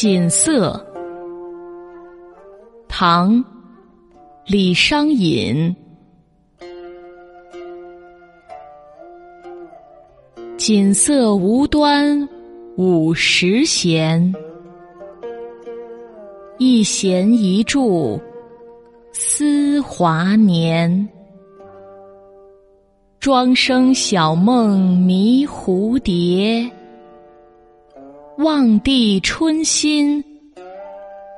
锦瑟，唐，李商隐。锦瑟无端五十弦，一弦一柱思华年。庄生晓梦迷蝴蝶。望帝春心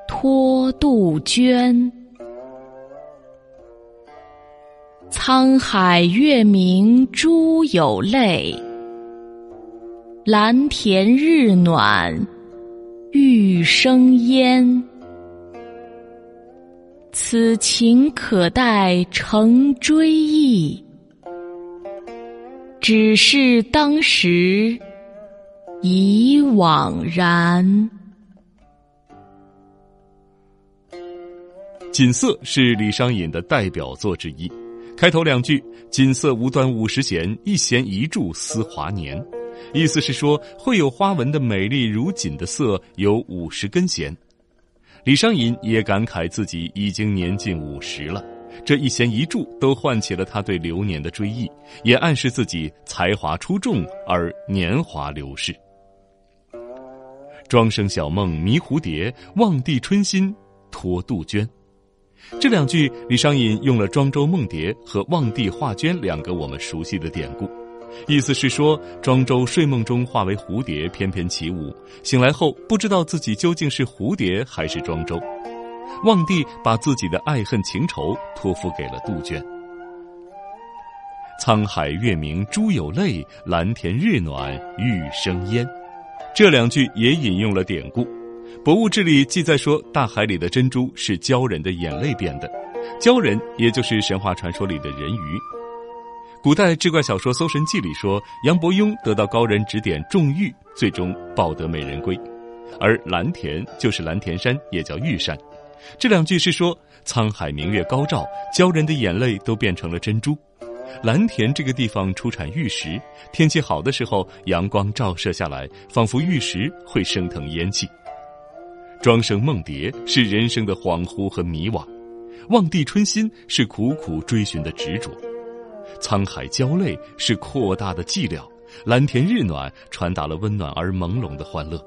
托杜鹃，沧海月明珠有泪，蓝田日暖玉生烟。此情可待成追忆，只是当时。已惘然。锦瑟是李商隐的代表作之一，开头两句“锦瑟无端五十弦，一弦一柱思华年”，意思是说会有花纹的美丽如锦的瑟有五十根弦。李商隐也感慨自己已经年近五十了。这一弦一柱都唤起了他对流年的追忆，也暗示自己才华出众而年华流逝。庄生晓梦迷蝴蝶，望帝春心托杜鹃。这两句，李商隐用了庄周梦蝶和望帝画鹃两个我们熟悉的典故，意思是说，庄周睡梦中化为蝴蝶翩翩起舞，醒来后不知道自己究竟是蝴蝶还是庄周。望帝把自己的爱恨情仇托付给了杜鹃。沧海月明珠有泪，蓝田日暖玉生烟。这两句也引用了典故，《博物志》里记载说，大海里的珍珠是鲛人的眼泪变的，鲛人也就是神话传说里的人鱼。古代志怪小说《搜神记》里说，杨伯庸得到高人指点种玉，最终抱得美人归，而蓝田就是蓝田山，也叫玉山。这两句是说，沧海明月高照，鲛人的眼泪都变成了珍珠。蓝田这个地方出产玉石，天气好的时候，阳光照射下来，仿佛玉石会升腾烟气。庄生梦蝶是人生的恍惚和迷惘，望帝春心是苦苦追寻的执着，沧海交泪是扩大的寂寥，蓝田日暖传达了温暖而朦胧的欢乐。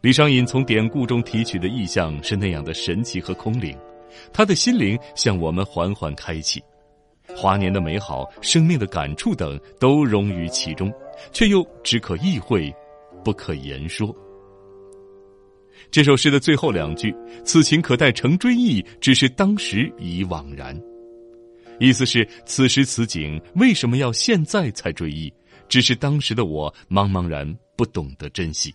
李商隐从典故中提取的意象是那样的神奇和空灵，他的心灵向我们缓缓开启。华年的美好、生命的感触等都融于其中，却又只可意会，不可言说。这首诗的最后两句“此情可待成追忆，只是当时已惘然”，意思是此时此景为什么要现在才追忆？只是当时的我茫茫然不懂得珍惜。